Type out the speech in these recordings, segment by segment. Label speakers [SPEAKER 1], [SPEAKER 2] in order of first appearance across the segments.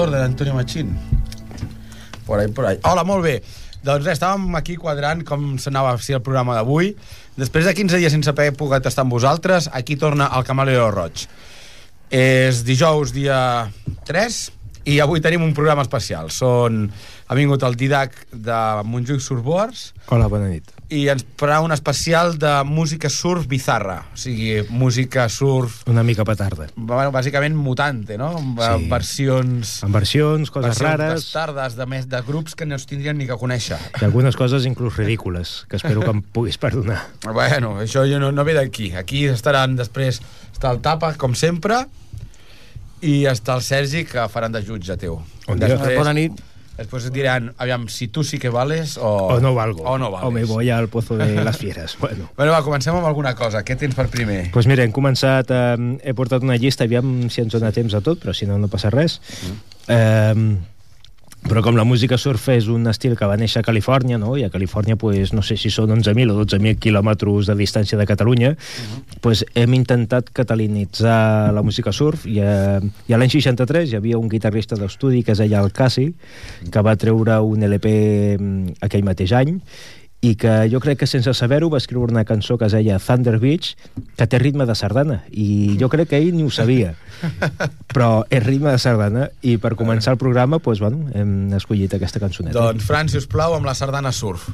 [SPEAKER 1] autor de l'Antonio Machín. Por ahí, por ahí. Hola, molt bé. Doncs res, estàvem aquí quadrant com s'anava ser el programa d'avui. Després de 15 dies sense haver pogut estar amb vosaltres, aquí torna el Camaleo Roig. És dijous, dia 3, i avui tenim un programa especial. Són... Ha vingut el Didac de Montjuïc Surfboards
[SPEAKER 2] Hola, bona nit.
[SPEAKER 1] I ens farà un especial de música surf bizarra. O sigui, música surf...
[SPEAKER 2] Una mica petarda.
[SPEAKER 1] Bueno, bàsicament mutante, no? Amb
[SPEAKER 2] Sí.
[SPEAKER 1] versions...
[SPEAKER 2] Amb versions, coses
[SPEAKER 1] versions
[SPEAKER 2] rares
[SPEAKER 1] bastardes de, més, de grups que no es tindrien ni que conèixer.
[SPEAKER 2] i algunes coses inclús ridícules, que espero que em puguis perdonar.
[SPEAKER 1] Bueno, això jo no, no ve d'aquí. Aquí estaran després... Està el Tapa, com sempre, i està el Sergi, que faran de jutge teu.
[SPEAKER 2] Bon dia.
[SPEAKER 3] Bona nit.
[SPEAKER 1] Després et diran, aviam, si tu sí que vales o...
[SPEAKER 2] O no valgo.
[SPEAKER 1] O no vales.
[SPEAKER 2] O me voy al pozo de las fieras. Bueno.
[SPEAKER 1] Bueno, va, comencem amb alguna cosa. Què tens per primer?
[SPEAKER 2] Pues mira, hem començat, eh, he portat una llista, aviam si ens dona temps a tot, però si no, no passa res. Eh, però com la música surf és un estil que va néixer a Califòrnia, no? i a Califòrnia pues, no sé si són 11.000 o 12.000 quilòmetres de distància de Catalunya, pues, hem intentat catalanitzar la música surf i, eh, i a l'any 63 hi havia un guitarrista d'estudi que es deia el Cassi, que va treure un LP mm, aquell mateix any i que jo crec que sense saber-ho va escriure una cançó que es deia Thunder Beach, que té ritme de sardana, i jo crec que ell ni ho sabia. Però és ritme de sardana, i per començar el programa, doncs, bueno, hem escollit aquesta cançoneta.
[SPEAKER 1] Doncs, Fran, si us plau, amb la sardana surf.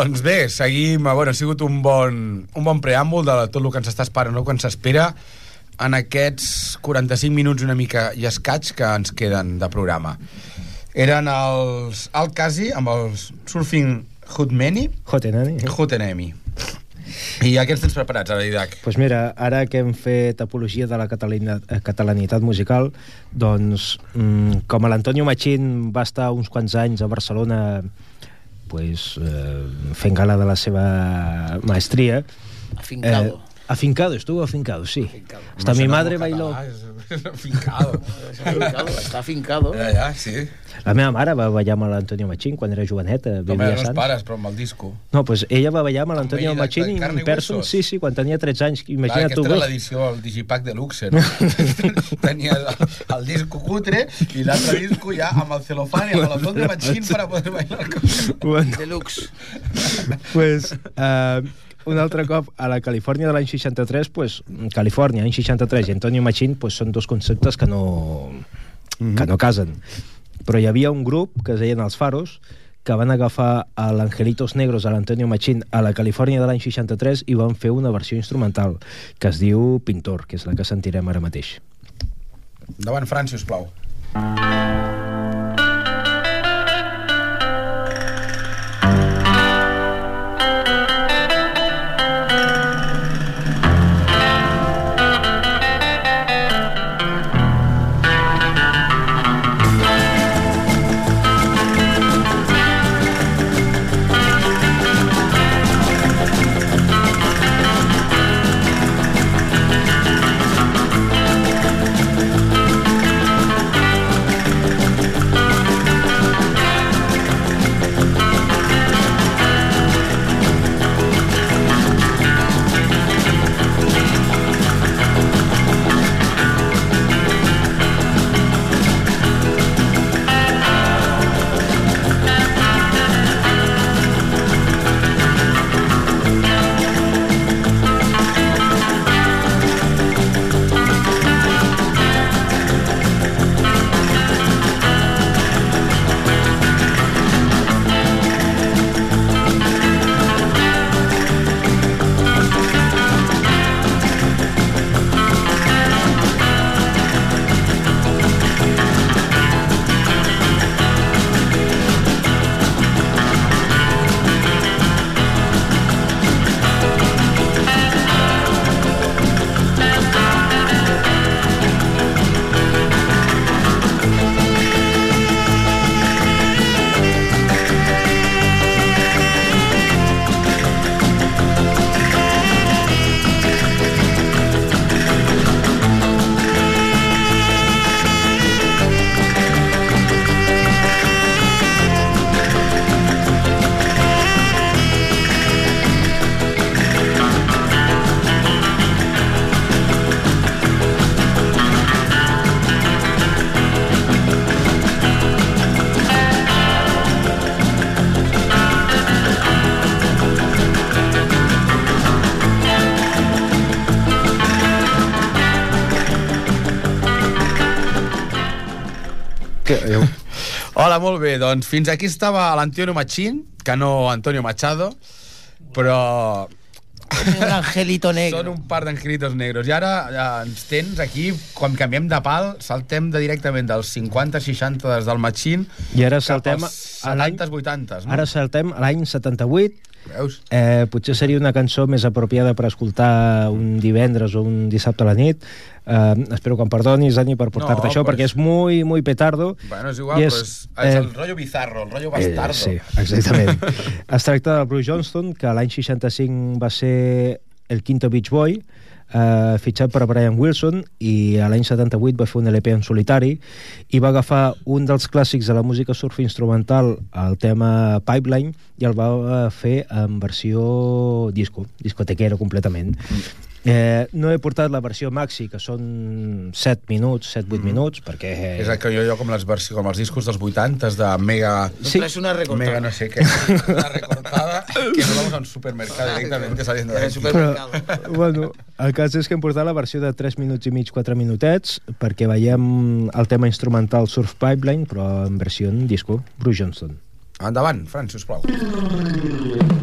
[SPEAKER 1] Doncs bé, seguim... Bueno, ha sigut un bon, un bon preàmbul de tot el que ens està esperant, no? que ens espera en aquests 45 minuts una mica i escaig que ens queden de programa. Eren els Alcasi amb els Surfing Hoodmeni
[SPEAKER 2] Jotenani.
[SPEAKER 1] i Hootenemi. I aquests tens preparats, ara, Didac?
[SPEAKER 2] Pues mira, ara que hem fet apologia de la catalina, eh, catalanitat musical, doncs, mm, com l'Antonio Machín va estar uns quants anys a Barcelona pues, eh, fent gala de la seva maestria,
[SPEAKER 3] Afincado.
[SPEAKER 2] Eh, Afincado, estuvo afincado, sí.
[SPEAKER 3] Afincado.
[SPEAKER 2] Hasta mi madre bailó.
[SPEAKER 1] Fincado.
[SPEAKER 3] Afincado, està afincado.
[SPEAKER 1] Ja, ja, sí.
[SPEAKER 2] La meva mare va ballar amb l'Antonio Machín quan era joveneta, vivia a
[SPEAKER 1] els pares, però amb el disco.
[SPEAKER 2] No, pues ella va ballar amb l'Antonio Machín
[SPEAKER 1] i
[SPEAKER 2] person,
[SPEAKER 1] huesos.
[SPEAKER 2] sí, sí, quan tenia 13 anys.
[SPEAKER 1] Clar,
[SPEAKER 2] Imagina't
[SPEAKER 1] aquesta
[SPEAKER 2] tu.
[SPEAKER 1] era l'edició, el digipack de luxe, no? Tenies el, el disco cutre i l'altre disco ja amb el celofán i amb de machín para poder bailar.
[SPEAKER 2] Bueno,
[SPEAKER 3] Deluxe.
[SPEAKER 2] pues, uh, un altre cop a la Califòrnia de l'any 63 pues, Califòrnia, any 63 i Antonio Machín pues, són dos conceptes que no, que no casen però hi havia un grup que es deien els Faros que van agafar a l'Angelitos Negros a l'Antonio Machín a la Califòrnia de l'any 63 i van fer una versió instrumental que es diu Pintor, que és la que sentirem ara mateix.
[SPEAKER 1] Endavant, Fran, si us plau. Hola, molt bé. Doncs fins aquí estava l'Antonio Machín, que no Antonio Machado, però
[SPEAKER 3] Un angelito
[SPEAKER 1] són
[SPEAKER 3] negro.
[SPEAKER 1] un par d'angelitos negros. I ara ja, ens tens aquí, quan canviem de pal, saltem de directament dels 50-60 des del Machín
[SPEAKER 2] I ara
[SPEAKER 1] cap
[SPEAKER 2] saltem
[SPEAKER 1] als
[SPEAKER 2] a l'any
[SPEAKER 1] 70-80s. No?
[SPEAKER 2] Ara saltem a l'any 78
[SPEAKER 1] Veus?
[SPEAKER 2] Eh, potser seria una cançó més apropiada per escoltar un divendres o un dissabte a la nit. Eh, espero que em perdonis, Dani, per portar-te
[SPEAKER 1] No,
[SPEAKER 2] això,
[SPEAKER 1] però
[SPEAKER 2] perquè
[SPEAKER 1] és-
[SPEAKER 2] muy, muy petardo.
[SPEAKER 1] Bueno, és igual, és, però és, és
[SPEAKER 2] eh,
[SPEAKER 1] el rotllo bizarro, el rotllo bastardo.
[SPEAKER 2] Eh, sí, exactament. es tracta del Bruce Johnston, que l'any 65 va ser el quinto Beach Boy, eh, fitxat per Brian Wilson, i a l'any 78 va fer un LP en solitari i va agafar un dels clàssics de la música surf instrumental, el tema Pipeline, i el va eh, fer en versió disco, discotequero completament. Eh, no he portat la versió maxi, que són 7 minuts, 7-8 minuts, perquè...
[SPEAKER 1] És el que jo, jo com, les versions, com els discos dels 80 de mega...
[SPEAKER 2] Sí.
[SPEAKER 3] Es una recortada.
[SPEAKER 1] Mega no sé qué. Una recortada que nos vamos a un supermercado directamente saliendo de aquí.
[SPEAKER 3] supermercado.
[SPEAKER 2] bueno, el cas és que hem portat la versió de 3 minuts i mig, 4 minutets, perquè veiem el tema instrumental Surf Pipeline, però en versió en disco, Bruce Johnston.
[SPEAKER 1] Endavant, Fran, sisplau.
[SPEAKER 4] Pipeline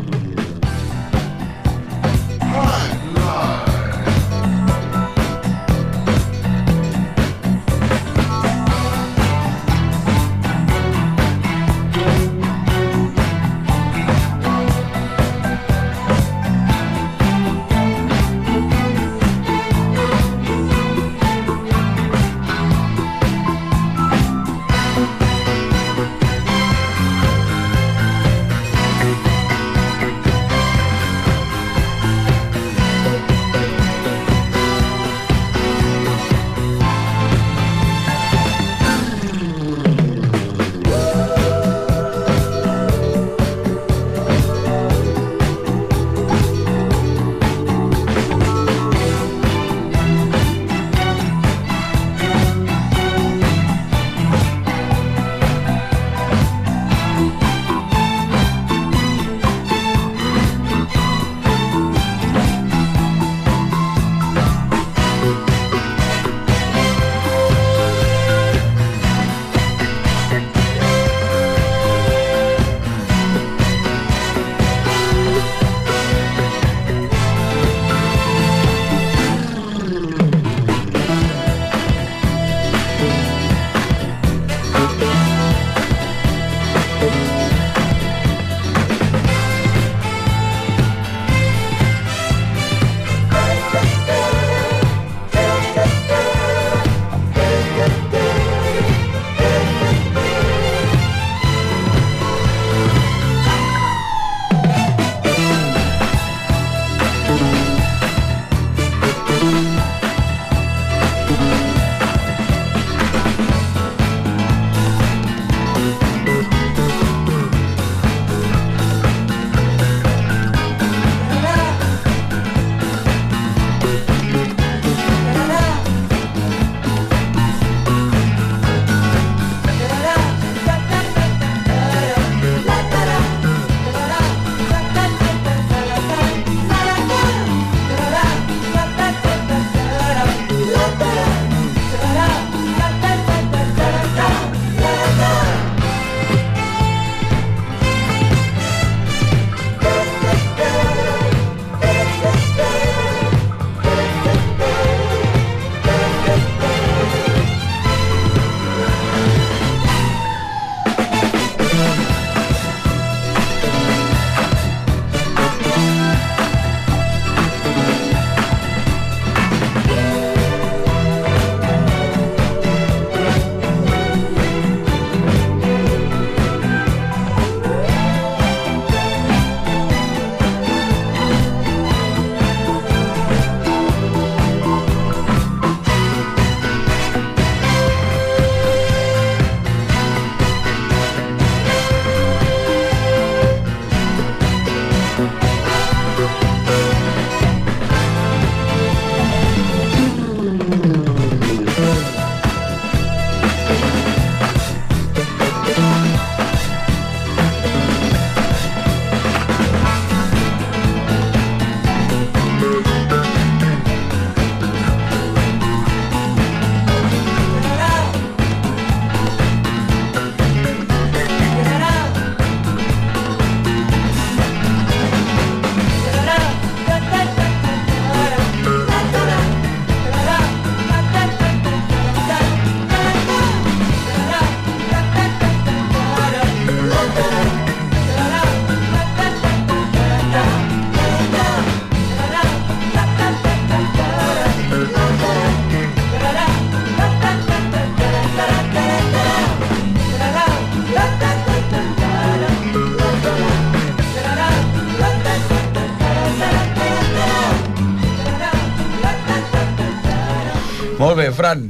[SPEAKER 1] Molt bé, Fran.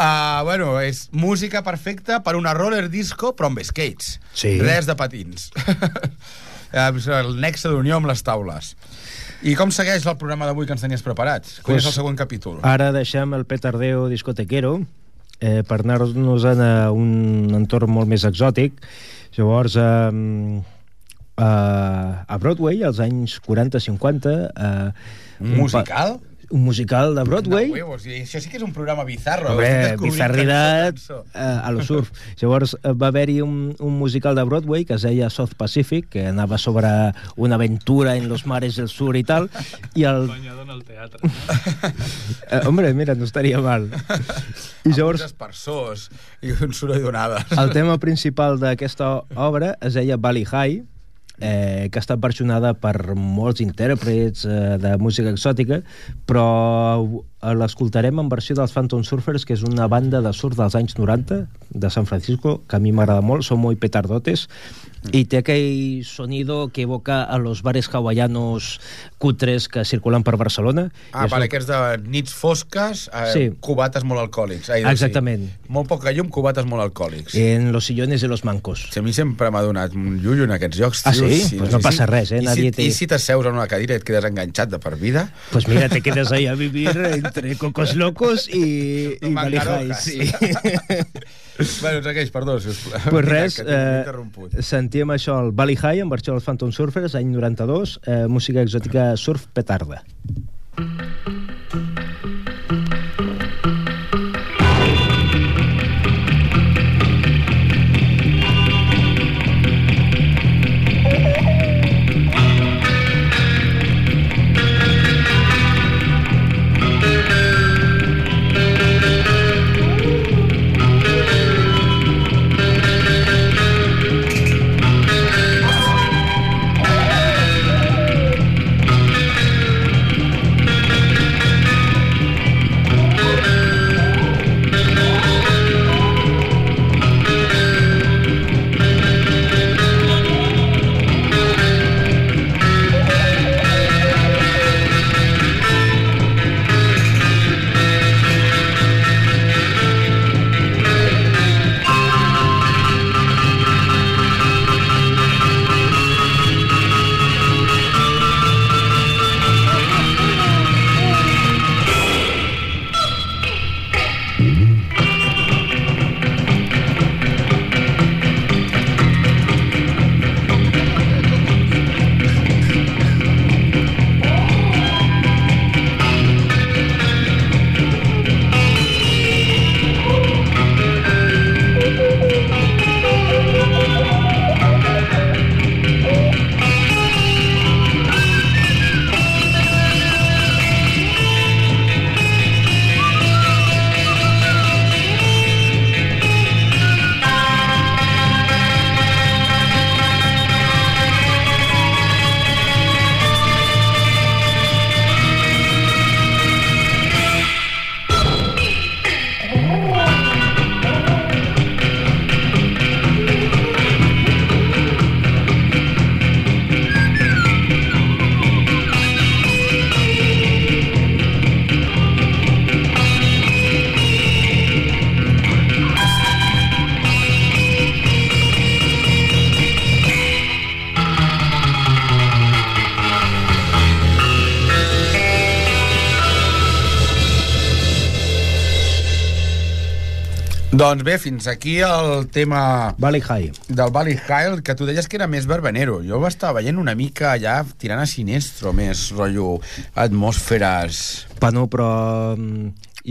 [SPEAKER 1] Uh, bueno, és música perfecta per una roller disco, però amb skates.
[SPEAKER 2] Sí.
[SPEAKER 1] Res de patins. el nexe d'unió amb les taules. I com segueix el programa d'avui que ens tenies preparat? Quin
[SPEAKER 2] Pues-
[SPEAKER 1] és el següent capítol?
[SPEAKER 2] Ara deixem el petardeo discotequero eh, per anar-nos a un entorn molt més exòtic. Llavors, eh, a, a Broadway, als anys 40-50... Eh,
[SPEAKER 1] musical?
[SPEAKER 2] pa- Un musical de Broadway.
[SPEAKER 1] No, huevos, i això sí que és un programa bizarro. Descobrint
[SPEAKER 2] bizarridat eh, a lo surf. Llavors eh, va haver-hi un, un musical de Broadway que es deia South Pacific, que anava sobre una aventura en los mares del sur i tal, i el...
[SPEAKER 4] Banyado en el teatre.
[SPEAKER 2] Eh, hombre, mira, no estaria mal. I
[SPEAKER 1] Amb
[SPEAKER 2] llavors,
[SPEAKER 1] espersors i un soroll d'onades.
[SPEAKER 2] el tema principal d'aquesta obra es deia Valley High, eh, que ha estat versionada per molts intèrprets eh, de música exòtica, però l'escoltarem en versió dels Phantom Surfers, que és una banda de surf dels anys 90 de San Francisco, que a mi m'agrada molt, són molt petardotes, i té aquell sonido que evoca a los bares hawaianos cutres que circulen per Barcelona.
[SPEAKER 1] Ah,
[SPEAKER 2] un-
[SPEAKER 1] aquests de nits fosques, eh,
[SPEAKER 2] Sí.
[SPEAKER 1] cubates molt alcohòlics. Ai,
[SPEAKER 2] Exactament.
[SPEAKER 1] Sí. Molt poca llum, cubates molt alcohòlics.
[SPEAKER 2] En los sillones de los mancos.
[SPEAKER 1] Si a mi sempre m'ha donat un llullo en aquests llocs.
[SPEAKER 2] Ah,
[SPEAKER 1] tio,
[SPEAKER 2] sí? Pues no passa res, eh?
[SPEAKER 1] I
[SPEAKER 2] Nadie
[SPEAKER 1] si,
[SPEAKER 2] te-
[SPEAKER 1] I si t'asseus en una cadira i et quedes enganxat de per vida?
[SPEAKER 2] Pues mira, te quedas ahí a vivir entre cocos locos Valley High,
[SPEAKER 1] Mangarojas.
[SPEAKER 2] sí.
[SPEAKER 1] bueno, segueix, perdó, sisplau.
[SPEAKER 2] pues
[SPEAKER 1] Mira,
[SPEAKER 2] res, eh, sentíem això, el Valley High, en versió dels Phantom Surfers, any 92, eh, música exòtica surf petarda.
[SPEAKER 1] Doncs bé, fins aquí el tema
[SPEAKER 2] Valley High.
[SPEAKER 1] del Valley High, que tu deies que era més verbenero. Jo ho estava veient una mica allà tirant a sinestro, més rotllo atmosferes...
[SPEAKER 2] Bueno, però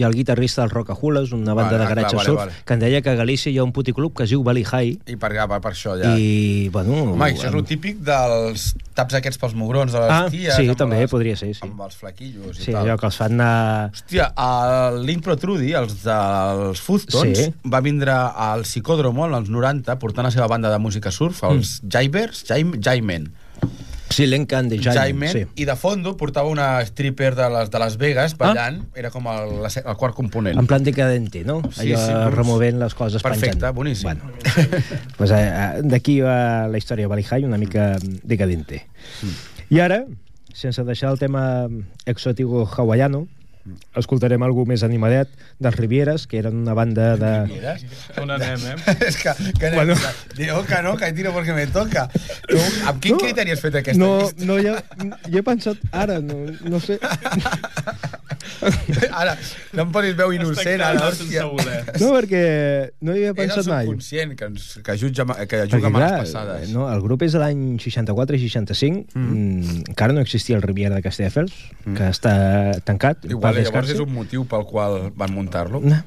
[SPEAKER 2] ha el guitarrista del Rocahulas, una banda
[SPEAKER 1] Vale,
[SPEAKER 2] de garatge
[SPEAKER 1] clar, vale,
[SPEAKER 2] surf,
[SPEAKER 1] vale.
[SPEAKER 2] que em deia que a Galícia hi ha un puticlub que es diu Valley High,
[SPEAKER 1] I per, per, per això ja...
[SPEAKER 2] i, bueno...
[SPEAKER 1] Home, això és el típic dels taps aquests pels mugrons de les
[SPEAKER 2] Ah,
[SPEAKER 1] ties.
[SPEAKER 2] sí,
[SPEAKER 1] amb
[SPEAKER 2] també,
[SPEAKER 1] les,
[SPEAKER 2] podria ser, sí.
[SPEAKER 1] Amb els flaquillos i
[SPEAKER 2] Sí,
[SPEAKER 1] tal.
[SPEAKER 2] allò que els fan anar...
[SPEAKER 1] Hòstia, a l'Intro Trudy, els dels Foodtons,
[SPEAKER 2] Sí.
[SPEAKER 1] va vindre al Psicòdromo als 90 portant la seva banda de música surf, els mm. Jaibers, Jaim, Jaimen.
[SPEAKER 2] Sí, l'encant de Jaime,
[SPEAKER 1] Jaimen,
[SPEAKER 2] sí.
[SPEAKER 1] i de fondo portava una stripper de les, de Las Vegas ballant, era com el, el quart component.
[SPEAKER 2] En plan decadente, no?
[SPEAKER 1] Sí,
[SPEAKER 2] Allò
[SPEAKER 1] sí, doncs,
[SPEAKER 2] removent les coses
[SPEAKER 1] perfecte,
[SPEAKER 2] penjant.
[SPEAKER 1] boníssim.
[SPEAKER 2] Bueno, pues, eh, eh, d'aquí va la història de High, una mica decadente.
[SPEAKER 1] Mm.
[SPEAKER 2] I ara, sense deixar el tema exòtico hawaiano, escoltarem algú més animadet dels Rivieres, que eren una banda de...
[SPEAKER 4] On anem, eh?
[SPEAKER 1] és que, que
[SPEAKER 2] Bueno.
[SPEAKER 1] bueno. diu que no, que tiro perquè me toca. Tu, amb quin
[SPEAKER 2] No,
[SPEAKER 1] criteri has fet aquesta
[SPEAKER 2] no,
[SPEAKER 1] llista?
[SPEAKER 2] no, ja, ja he pensat ara, no, no sé.
[SPEAKER 1] Ara, no em posis veu innocent, ara, hòstia.
[SPEAKER 2] No, perquè no hi havia
[SPEAKER 1] Era el
[SPEAKER 2] pensat mai.
[SPEAKER 1] subconscient que, ens, que, jutja, que
[SPEAKER 2] Perquè,
[SPEAKER 1] juga males
[SPEAKER 2] clar,
[SPEAKER 1] passades.
[SPEAKER 2] no, el grup és de l'any 64 i 65. Mm. Encara no existia el Riviera de Castelldefels, mm. que està tancat.
[SPEAKER 1] Igual llavors
[SPEAKER 2] descanse.
[SPEAKER 1] és un motiu pel qual van muntar-lo.
[SPEAKER 2] No.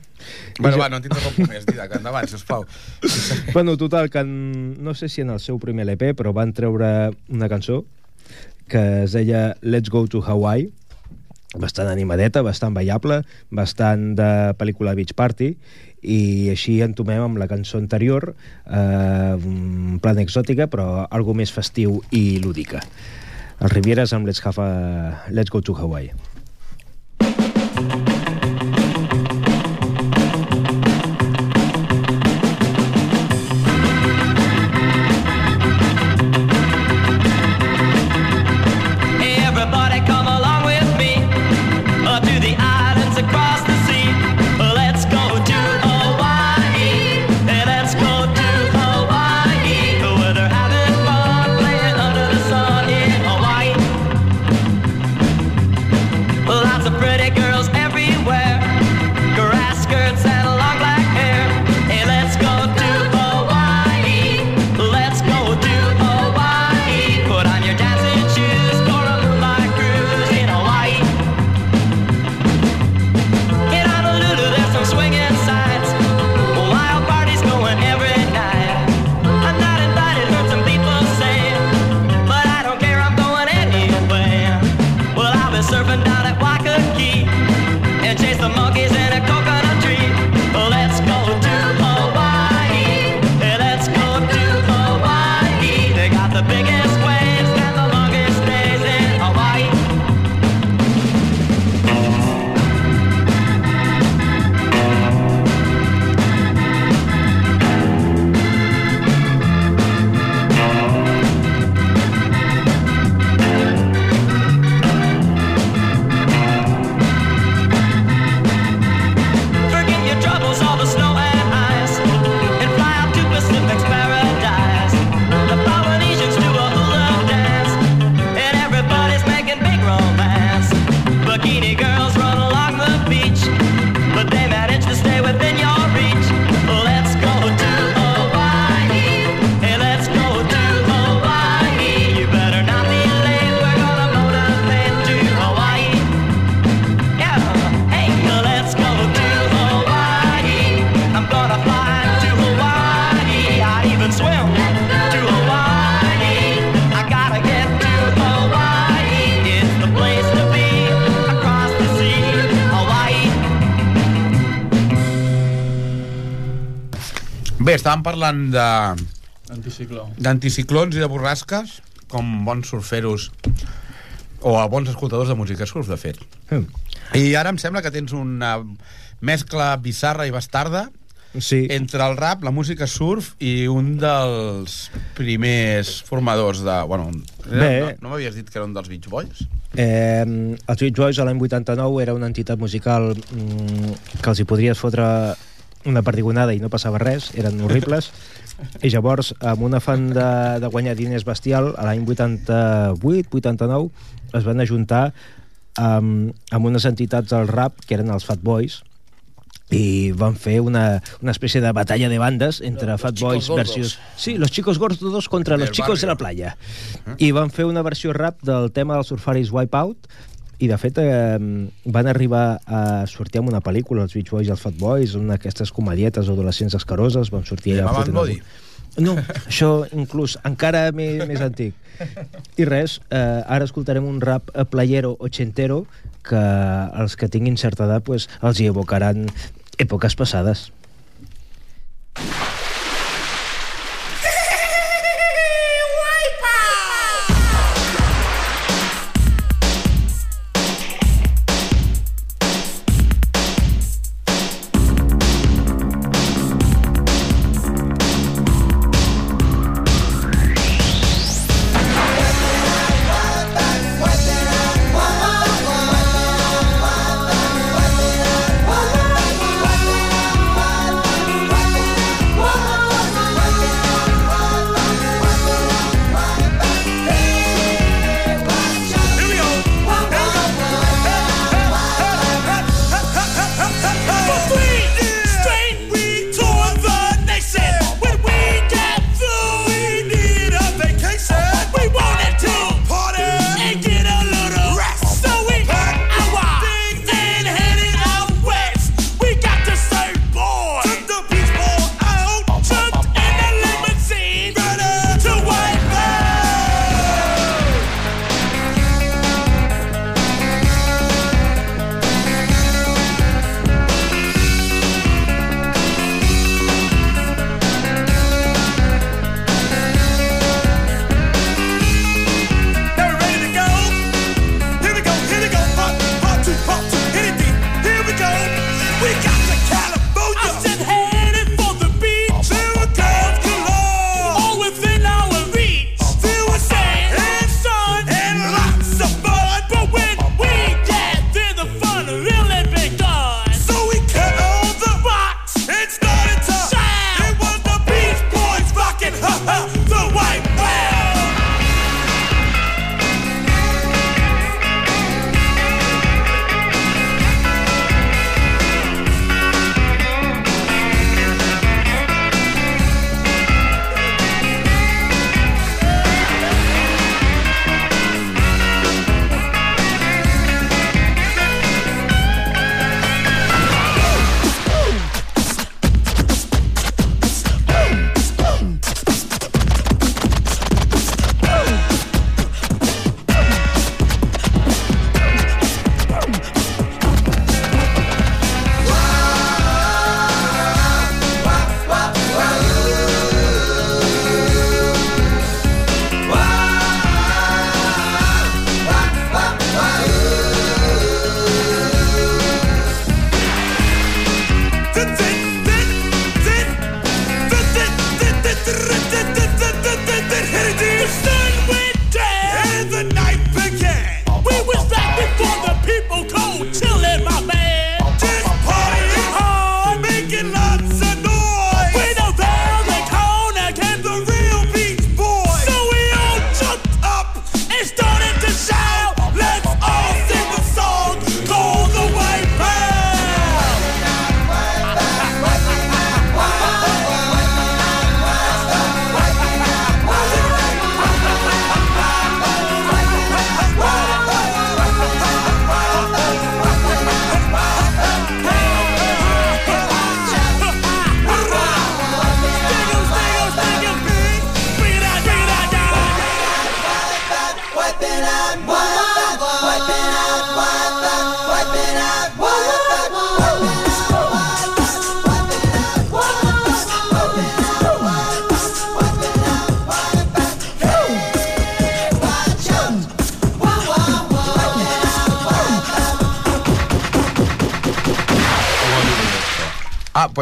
[SPEAKER 1] Bueno,
[SPEAKER 2] jo-
[SPEAKER 1] va, no t'interrompo més, Didac, endavant, sisplau.
[SPEAKER 2] Bueno, total, que en, no sé si en el seu primer LP, però van treure una cançó que es deia Let's Go to Hawaii, bastant animadeta, bastant ballable, bastant de pel·lícula Beach Party, i així entomem amb la cançó anterior, eh, en plan exòtica, però algo més festiu i lúdica. Els Rivieres amb Let's, have a, Let's Go to Hawaii.
[SPEAKER 1] Parlant de
[SPEAKER 4] Anticicló.
[SPEAKER 1] d'anticiclons i de borrasques, com bons surferos o a bons escoltadors de música surf, de fet.
[SPEAKER 2] Mm.
[SPEAKER 1] I ara em sembla que tens una mescla bizarra i bastarda
[SPEAKER 2] Sí.
[SPEAKER 1] entre el rap, la música surf i un dels primers formadors de... Bueno,
[SPEAKER 2] Bé.
[SPEAKER 1] no, no m'havies dit que era un dels Beach Boys?
[SPEAKER 2] Eh, els Beach Boys a l'any 89 era una entitat musical mm, que els hi podries fotre una perdigonada i no passava res, eren horribles. I llavors amb un afany de, de guanyar diners bestial a l'any 88-89 es van ajuntar amb, amb unes entitats del rap que eren els Fat Boys i van fer una, una espècie de batalla de bandes entre
[SPEAKER 3] Los
[SPEAKER 2] Fat Boys versus... Sí, los chicos gordos contra los chicos de la playa. I van fer una versió rap del tema dels surfaris Wipeout i de fet eh, van arribar a sortir amb una pel·lícula els Beach Boys i els Fat Boys una d'aquestes comedietes adolescents escaroses van sortir allà fotent
[SPEAKER 1] Body?
[SPEAKER 2] no, això inclús encara més, més antic. I res, eh, ara escoltarem un rap playero ochentero que els que tinguin certa edat pues, els hi evocaran èpoques passades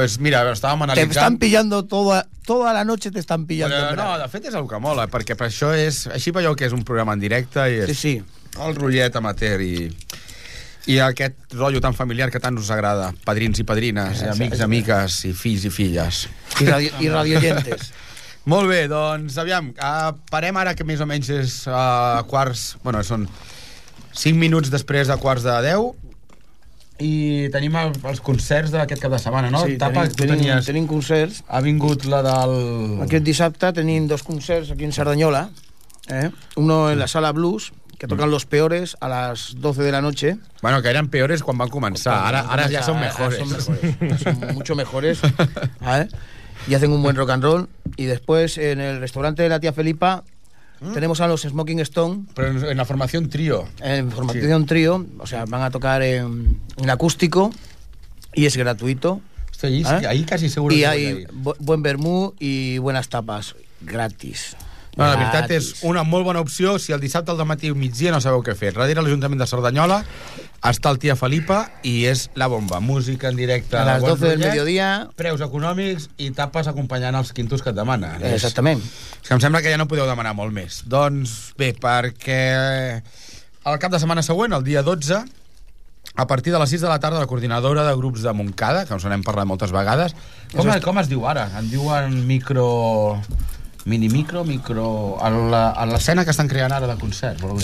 [SPEAKER 1] pues mira, estàvem
[SPEAKER 3] Te
[SPEAKER 1] analitzant...
[SPEAKER 3] están pillando toda, toda la noche, te están pillando.
[SPEAKER 1] Però, no, de fet és el que mola, perquè per això és... Així veieu que és un programa en directe i és
[SPEAKER 3] Sí, sí.
[SPEAKER 1] el rotllet amateur i, i aquest rotllo tan familiar que tant us agrada, padrins i padrines, i amics, amiques, i fills i filles.
[SPEAKER 3] Y, radio, y radioyentes.
[SPEAKER 1] Molt bé, doncs, aviam, uh, parem ara que més o menys és uh, quarts... Bueno, són 5 minuts després de quarts de 10 i tenim el, els concerts d'aquest cap de setmana, no?
[SPEAKER 3] Sí,
[SPEAKER 1] Tapa,
[SPEAKER 3] tenim,
[SPEAKER 1] tenies...
[SPEAKER 3] tenim concerts.
[SPEAKER 1] Ha vingut la del...
[SPEAKER 3] Aquest dissabte tenim dos concerts aquí en Sardañola. ¿eh? Uno en la sala Blues, que tocan Los Peores a las 12 de la noche.
[SPEAKER 1] Bueno, que eren peores quan van començar. Ara, ara ja són mejores.
[SPEAKER 3] Ahora son mejores. Son mucho mejores. ¿vale? Y hacen un buen rock and roll. Y después en el restaurante de la tía Felipa tenemos a los Smoking Stone
[SPEAKER 1] Però en, la formació trio.
[SPEAKER 3] en formación trío. O sea, van a tocar en, en acústico y es gratuito.
[SPEAKER 1] Hosti, ahí,
[SPEAKER 3] ¿Eh?
[SPEAKER 1] ahí casi seguro
[SPEAKER 3] y
[SPEAKER 1] que
[SPEAKER 3] hay buen vermú y buenas tapas gratis.
[SPEAKER 1] No, la veritat és una molt bona opció si el dissabte al matí o migdia no sabeu què fer. Darrere l'Ajuntament de Cerdanyola està el tia Felipa i és la bomba. Música en directe.
[SPEAKER 3] A
[SPEAKER 1] bon
[SPEAKER 3] 12 del mediodía.
[SPEAKER 1] Preus econòmics i tapes acompanyant els quintos que et demanen.
[SPEAKER 3] Exactament.
[SPEAKER 1] És que em sembla que ja no podeu demanar molt més. Doncs bé, perquè el cap de setmana següent, el dia 12, a partir de les 6 de la tarda, la coordinadora de grups de Montcada, que ens n'hem parlat moltes vegades, com, com es diu ara? En diuen micro... Mini micro, micro... A la- a l'escena que estan creant ara de algo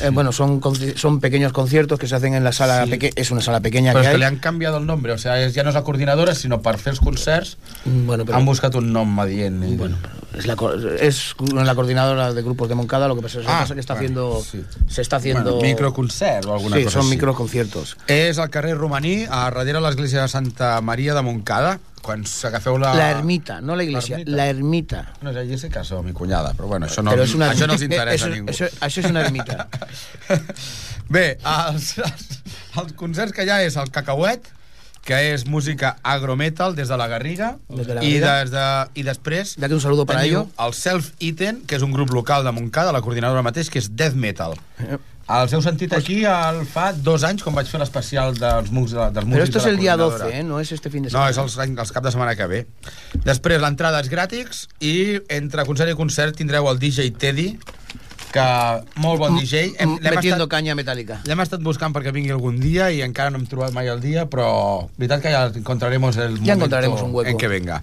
[SPEAKER 3] Eh, bueno, son, son pequeños conciertos que se hacen en la sala
[SPEAKER 1] Sí.
[SPEAKER 3] pequeña. Es una sala pequeña
[SPEAKER 1] Però
[SPEAKER 3] que
[SPEAKER 1] que
[SPEAKER 3] hay.
[SPEAKER 1] li han canviat el nombre, o sea, és, ja no és la coordinadora, sinó per fer els concerts
[SPEAKER 3] Mm, Bueno, pero,
[SPEAKER 1] han buscat un nom adient. I...
[SPEAKER 3] bueno, pero es, la, es la coordinadora de grupos de Moncada. Lo que pasa es,
[SPEAKER 1] Ah,
[SPEAKER 3] que está
[SPEAKER 1] bueno,
[SPEAKER 3] haciendo.
[SPEAKER 1] sí.
[SPEAKER 3] Se está haciendo.
[SPEAKER 1] Bueno, microconcert o alguna
[SPEAKER 3] sí,
[SPEAKER 1] cosa
[SPEAKER 3] son
[SPEAKER 1] així.
[SPEAKER 3] microconciertos.
[SPEAKER 1] És al carrer Romaní, a darrere l'església de Santa Maria de Montcada, quan s'agafeu la...
[SPEAKER 3] La ermita, no la iglesia,
[SPEAKER 1] L'ermita.
[SPEAKER 3] la ermita.
[SPEAKER 1] No sé, jo sé que sou mi cunyada, però bueno, això no,
[SPEAKER 3] Pero es una,
[SPEAKER 1] això no els interessa a ningú.
[SPEAKER 3] Eso, eso es una ermita.
[SPEAKER 1] Bé, els, els, els concerts que hi ha és el Cacauet, que és música agrometal des de la Garriga,
[SPEAKER 3] Des de la
[SPEAKER 1] i,
[SPEAKER 3] Garriga.
[SPEAKER 1] des de, i després
[SPEAKER 3] De aquí un saludo para ello.
[SPEAKER 1] el Self Eaten, que és un grup local de Montcada, la coordinadora mateix, que és death metal.
[SPEAKER 3] Eh,
[SPEAKER 1] Els heu sentit aquí el, fa dos anys, quan vaig fer l'especial dels, músics- dels músics
[SPEAKER 3] Pero esto
[SPEAKER 1] de
[SPEAKER 3] es el
[SPEAKER 1] coordinadora.
[SPEAKER 3] 12, ¿eh? No es este fin de
[SPEAKER 1] No,
[SPEAKER 3] semana.
[SPEAKER 1] és els, els cap de setmana que ve. Després, l'entrada és gratis i entre concert i concert tindreu el DJ Teddy, que molt bon DJ. Hem,
[SPEAKER 3] Metiendo
[SPEAKER 1] estat,
[SPEAKER 3] caña metálica.
[SPEAKER 1] l'hem estat buscant perquè vingui algun dia i encara no hem trobat mai el dia, però veritat que ja encontraremos el
[SPEAKER 3] Ja encontraremos un hueco.
[SPEAKER 1] en que venga.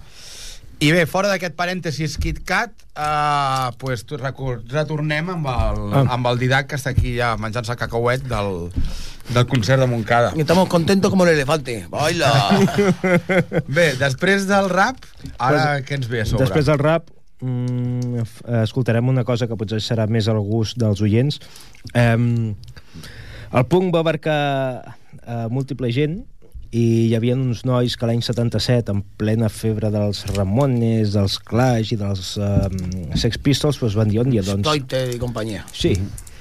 [SPEAKER 1] I bé, fora d'aquest parèntesis KitKat, eh, pues, retornem amb el,
[SPEAKER 2] Ah.
[SPEAKER 1] amb el Didac, que està aquí ja menjant-se el cacauet del, del concert de Montcada.
[SPEAKER 3] Y Estamos contentos como el elefante. ¡Baila!
[SPEAKER 1] Bé, després del rap, ara què ens ve a sobre?
[SPEAKER 2] Després del rap, mm, f- escoltarem una cosa que potser serà més al gust dels oients. Um, el punk va abarcar uh, múltiple gent i hi havia uns nois que l'any 77, en plena febre dels Ramones, dels Clash i dels um, Sex Pistols, doncs van dir, on dia, doncs...
[SPEAKER 3] Stoiter y compañía.
[SPEAKER 2] Sí,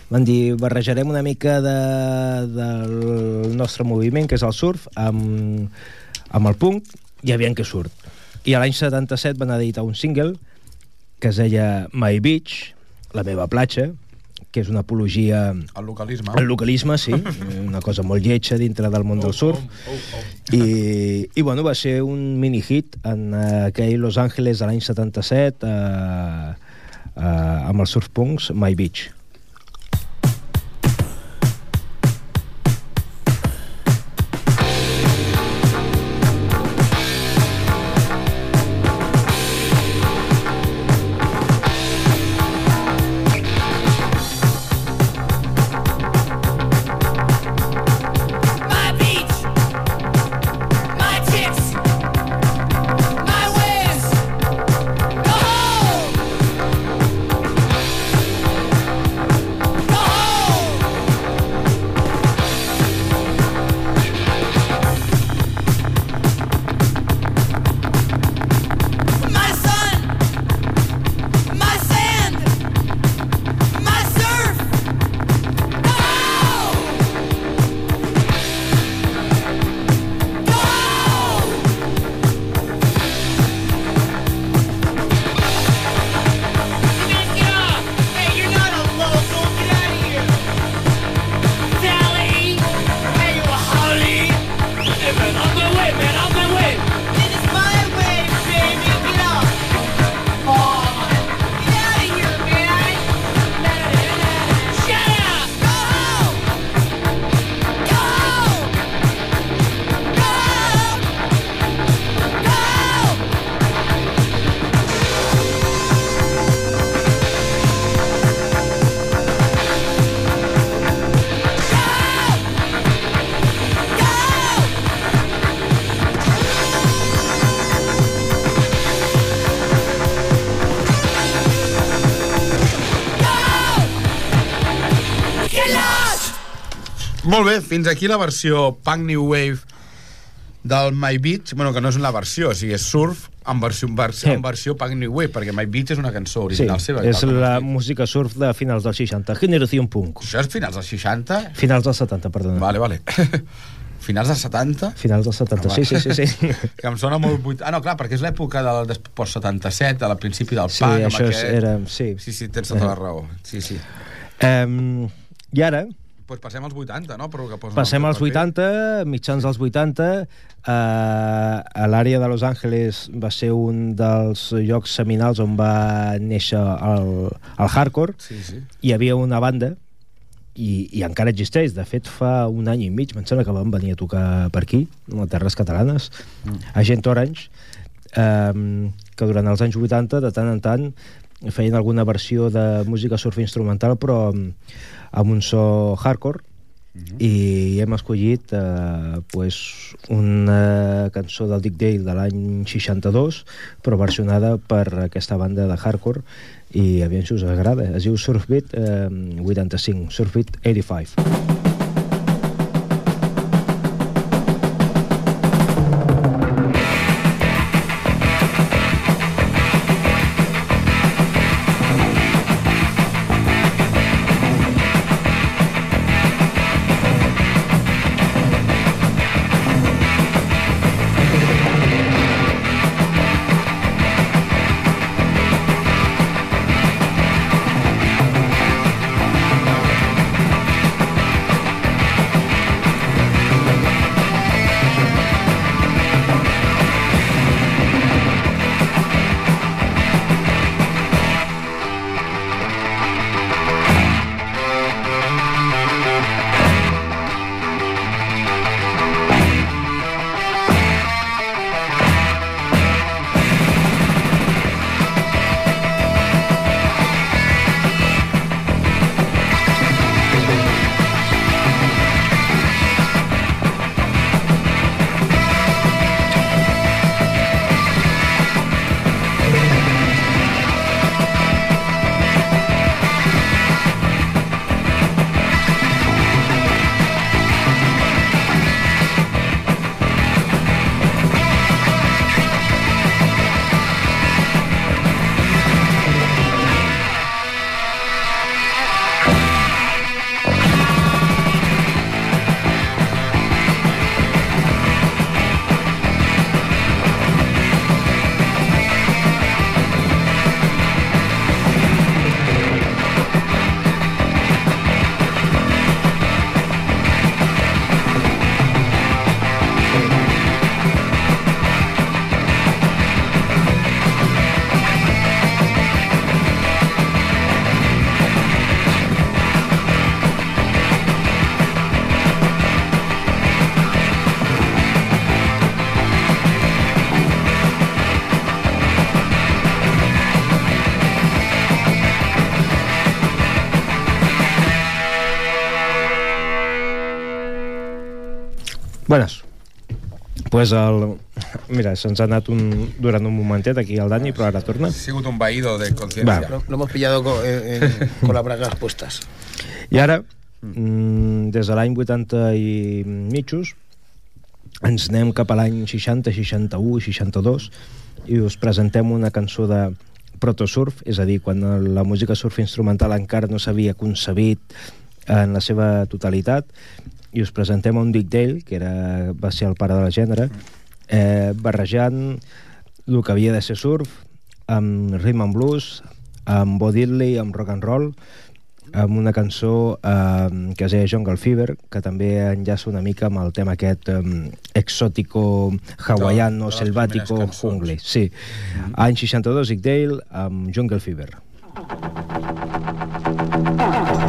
[SPEAKER 2] van dir, barrejarem una mica de, del nostre moviment, que és el surf, amb, amb el punk, i aviam què surt. I a l'any 77 van editar un single que es deia My Beach, la meva platja, que és una apologia
[SPEAKER 1] El localisme.
[SPEAKER 2] al localisme, sí, una cosa molt lletja dintre del món del surf. I, i bueno, va ser un mini-hit en aquell Los Angeles de l'any 77 eh, eh, amb els surf punks My Beach.
[SPEAKER 1] Molt bé, fins aquí la versió Punk New Wave del My Beach, bueno, que no és una versió, o sigui, és surf en versió, en versió,
[SPEAKER 2] Sí.
[SPEAKER 1] en versió Punk New Wave, perquè My Beach és una cançó
[SPEAKER 2] Sí,
[SPEAKER 1] original seva.
[SPEAKER 2] és
[SPEAKER 1] tal
[SPEAKER 2] la
[SPEAKER 1] dit.
[SPEAKER 2] música surf de finals dels 60. Generació punk.
[SPEAKER 1] Això és finals dels 60?
[SPEAKER 2] Finals dels 70, perdona.
[SPEAKER 1] Vale, vale. finals dels 70?
[SPEAKER 2] Finals dels 70, sí, sí, sí. sí.
[SPEAKER 1] Que em sona molt... buit- Ah, no, clar, perquè és l'època del des- post-77, al principi del
[SPEAKER 2] Sí,
[SPEAKER 1] punk. amb
[SPEAKER 2] això és,
[SPEAKER 1] aquest...
[SPEAKER 2] era... Sí.
[SPEAKER 1] Sí, sí, tens tota la raó. Sí, sí.
[SPEAKER 2] Um, I ara,
[SPEAKER 1] Pues passem als 80, no? Però que
[SPEAKER 2] passem als
[SPEAKER 1] teu paper.
[SPEAKER 2] 80, mitjans dels 80, eh, a l'àrea de Los Angeles va ser un dels llocs seminals on va néixer el, el hardcore.
[SPEAKER 1] Sí, sí.
[SPEAKER 2] Hi havia una banda i, i encara existeix. De fet, fa un any i mig, em sembla que van venir a tocar per aquí, a Terres Catalanes, mm. Agent Orange, eh, que durant els anys 80, de tant en tant, feien alguna versió de música surf instrumental, però amb, un so hardcore, i hem escollit eh, pues, una cançó del Dick Dale de l'any 62 però versionada per aquesta banda de hardcore i aviam si us agrada. Es diu Surfbeat eh, 85 Surfbeat 85 Buenas. Pues el... Mira, se'ns ha anat un, durant un momentet aquí el Dani, però ara torna.
[SPEAKER 1] Ha sigut un vaído de conciencia.
[SPEAKER 3] Lo, lo hemos pillado co- eh, eh, con las bragas puestas.
[SPEAKER 2] I ara, mm, des de l'any 80 i mitjos, ens anem cap a l'any 60, 61, 62 i us presentem una cançó de protosurf, és a dir, quan la música surf instrumental encara no s'havia concebit en la seva totalitat, i us presentem un Dick Dale, que era, va ser el pare del gènere, eh, barrejant el que havia de ser surf amb rhythm and blues, amb Bo Diddley, amb rock and roll, amb una cançó eh, que es deia Jungle Fever, que també enllaça una mica amb el tema aquest eh, exòtico hawaiano,
[SPEAKER 1] De- de cançons.
[SPEAKER 2] jungle. Sí. Any 62, Dick Dale, amb Jungle Fever.
[SPEAKER 5] Thank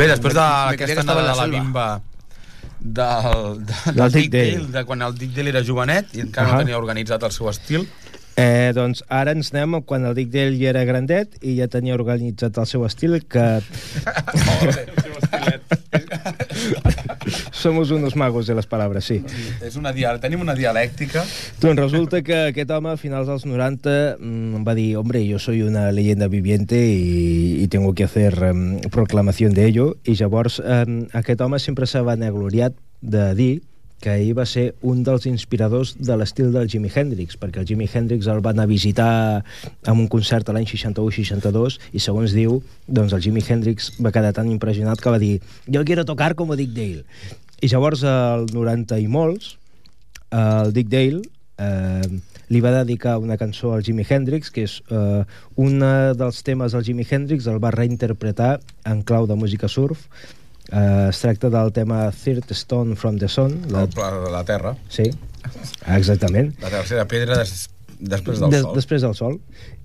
[SPEAKER 1] Bé, després d'aquesta
[SPEAKER 3] estava
[SPEAKER 1] anada de la bimba del, de,
[SPEAKER 2] Del Dick Dale.
[SPEAKER 1] de quan el Dick Dale era jovenet i encara
[SPEAKER 2] Ahà.
[SPEAKER 1] no tenia organitzat el seu estil.
[SPEAKER 2] Eh, doncs ara ens anem a quan el Dick Dale ja era grandet i ja tenia organitzat el seu estil que somos unos magos de les paraules, sí.
[SPEAKER 1] És una dia... Tenim una dialèctica.
[SPEAKER 2] Doncs resulta que aquest home a finals dels 90 mm, em va dir, hombre, yo soy una leyenda viviente y, y tengo que hacer um, proclamación de ello i llavors um, aquest home sempre s'ha vanagloriat de dir que ell va ser un dels inspiradors de l'estil del Jimi Hendrix, perquè el Jimi Hendrix el va anar a visitar en un concert l'any 61-62 i segons diu, doncs el Jimi Hendrix va quedar tan impressionat que va dir jo quiero tocar como Dick Dale. I llavors, al 90 i molts, el Dick Dale eh, li va dedicar una cançó al Jimi Hendrix, que és eh, un dels temes del Jimi Hendrix, el va reinterpretar en clau de música surf. Eh, es tracta del tema Third Stone from the Sun. La,
[SPEAKER 1] El pla de la Terra.
[SPEAKER 2] sí, exactament.
[SPEAKER 1] La tercera pedra des, després del
[SPEAKER 2] Des-
[SPEAKER 1] sol.
[SPEAKER 2] Després del sol.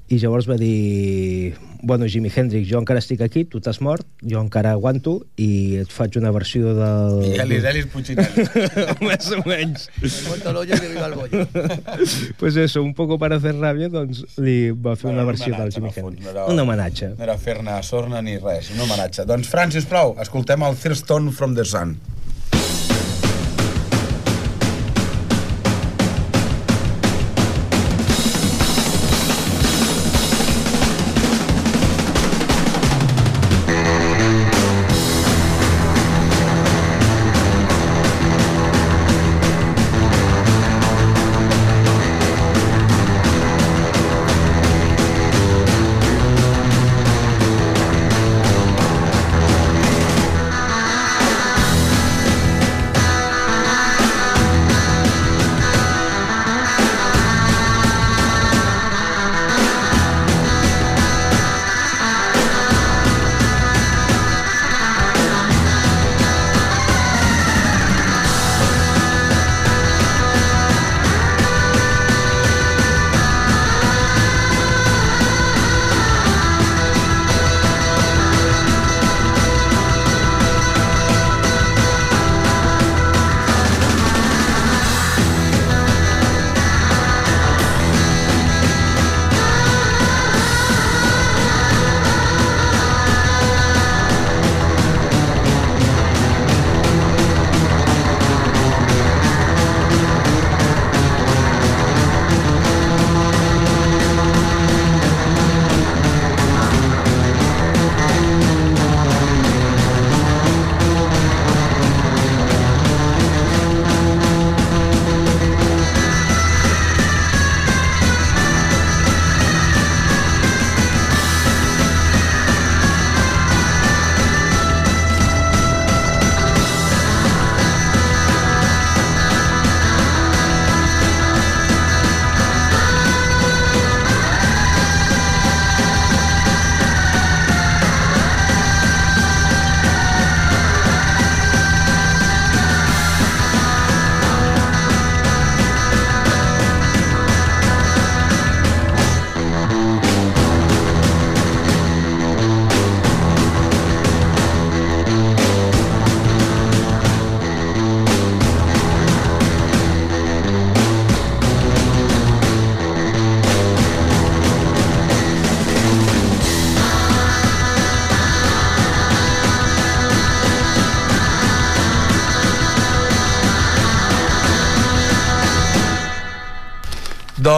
[SPEAKER 2] I llavors va dir bueno, Jimi Hendrix, jo encara estic aquí, tu t'has mort, jo encara aguanto i et faig una versió del...
[SPEAKER 1] I Elis, Elis Puccinelli.
[SPEAKER 2] Més o menys.
[SPEAKER 3] El que viva el bollo.
[SPEAKER 2] pues eso, un poco para hacer ràbia, doncs li va fer
[SPEAKER 1] Bueno,
[SPEAKER 2] una
[SPEAKER 1] un
[SPEAKER 2] versió del Jimi Hendrix.
[SPEAKER 1] no era-
[SPEAKER 2] Un homenatge.
[SPEAKER 1] No era fer-ne sorna ni res, un homenatge. Doncs, Fran, sisplau, escoltem el Third Stone from the Sun.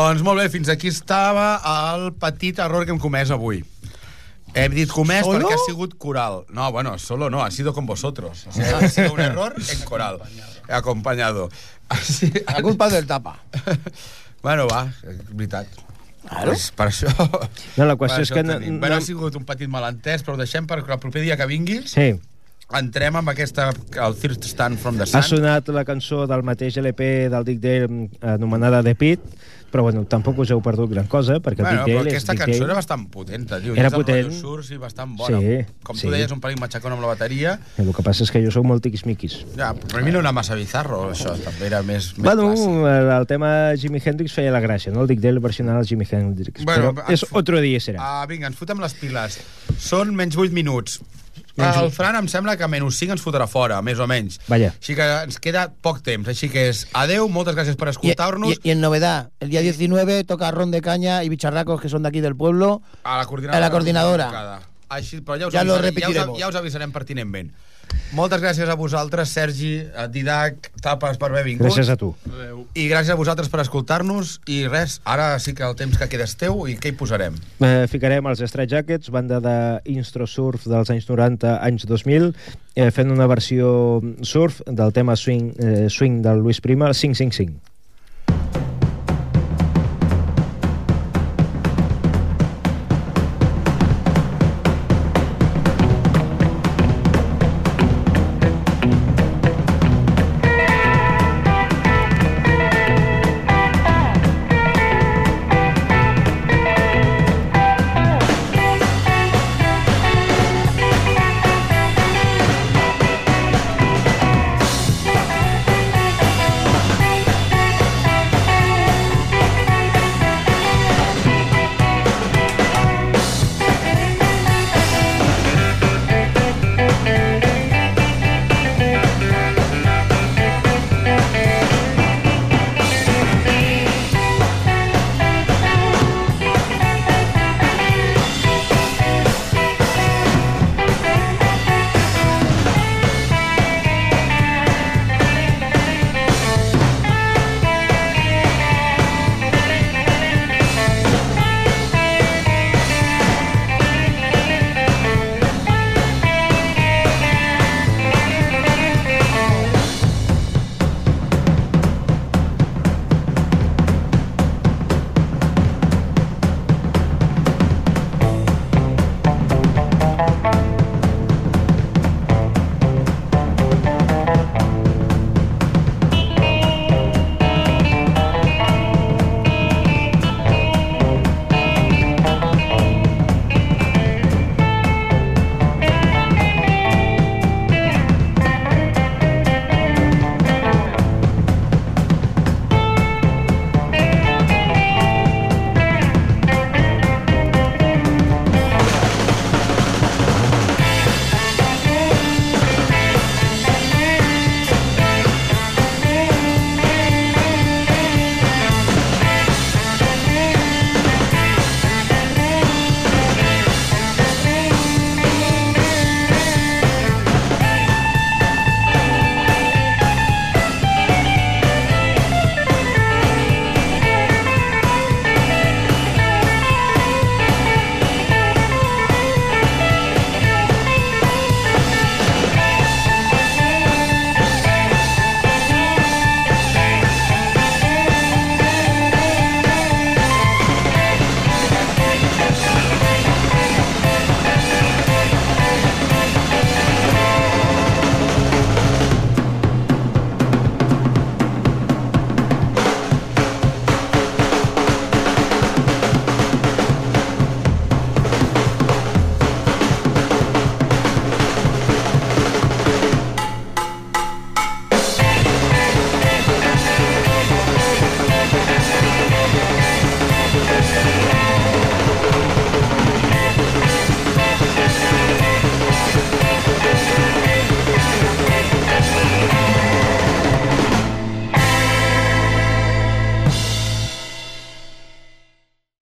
[SPEAKER 1] Doncs molt bé, fins aquí estava el petit error que hem comès avui. Hem dit comès
[SPEAKER 3] ¿Solo?
[SPEAKER 1] perquè ha sigut coral. No, bueno, solo no, ha sido con vosotros. O sea, ha sido un error en coral. Acompañado. Así,
[SPEAKER 3] La culpa del tapa.
[SPEAKER 1] Bueno, va, és veritat.
[SPEAKER 3] Claro.
[SPEAKER 1] Pues per això...
[SPEAKER 2] No, la
[SPEAKER 1] per
[SPEAKER 2] qüestió és que... no,
[SPEAKER 1] Bueno, ha sigut un petit malentès, però ho deixem per el proper dia que vinguis.
[SPEAKER 2] Sí,
[SPEAKER 1] Entrem amb aquesta, el Third Stand from the
[SPEAKER 2] ha
[SPEAKER 1] Sun.
[SPEAKER 2] sonat la cançó del mateix LP del Dick Dale mm, anomenada The Pit, però bueno, tampoc us heu perdut gran cosa, perquè
[SPEAKER 1] Bueno,
[SPEAKER 2] Dick
[SPEAKER 1] però
[SPEAKER 2] Dale és
[SPEAKER 1] aquesta
[SPEAKER 2] Dick
[SPEAKER 1] cançó
[SPEAKER 2] Dale.
[SPEAKER 1] era bastant potenta, tio.
[SPEAKER 2] Era potent.
[SPEAKER 1] Surf i bastant bona.
[SPEAKER 2] Sí,
[SPEAKER 1] Com
[SPEAKER 2] sí.
[SPEAKER 1] tu deies, un pelín matxacón amb la bateria.
[SPEAKER 2] El que passa és que jo sóc molt tiquismiquis.
[SPEAKER 1] Ja, per mi no era massa bizarro, això. També era més, més
[SPEAKER 2] Bueno,
[SPEAKER 1] clàssic.
[SPEAKER 2] el tema Jimi Hendrix feia la gràcia, no? El Dick Dale versionava el Jimi Hendrix.
[SPEAKER 1] Bueno,
[SPEAKER 2] però és
[SPEAKER 1] fo-
[SPEAKER 2] otro dia serà.
[SPEAKER 1] Ah, vinga, ens fotem les piles. Són menys 8 minuts. El Fran em sembla que a menys 5 ens fotrà fora, més o menys.
[SPEAKER 2] Vaja.
[SPEAKER 1] Així que ens queda poc temps. Així que és adeu, moltes gràcies per escoltar-nos.
[SPEAKER 3] y- y en novedad, el día 19 toca Ron de Caña y Bicharracos, que son de aquí del pueblo.
[SPEAKER 1] A la coordinadora.
[SPEAKER 3] A la coordinadora.
[SPEAKER 1] Així, però ja us,
[SPEAKER 3] Ja
[SPEAKER 1] avisarem, ja, us, ja us avisarem pertinentment. Moltes gràcies a vosaltres, Sergi, a Didac, Tapes, per haver vingut.
[SPEAKER 2] Gràcies a tu.
[SPEAKER 4] Adéu.
[SPEAKER 1] I gràcies a vosaltres per escoltar-nos. I res, ara sí que el temps que queda és teu i què hi posarem?
[SPEAKER 2] Eh, ficarem els Stray Jackets, banda d'instro surf dels anys 90, anys 2000, eh, fent una versió surf del tema swing, eh, swing del Luis Prima, 555.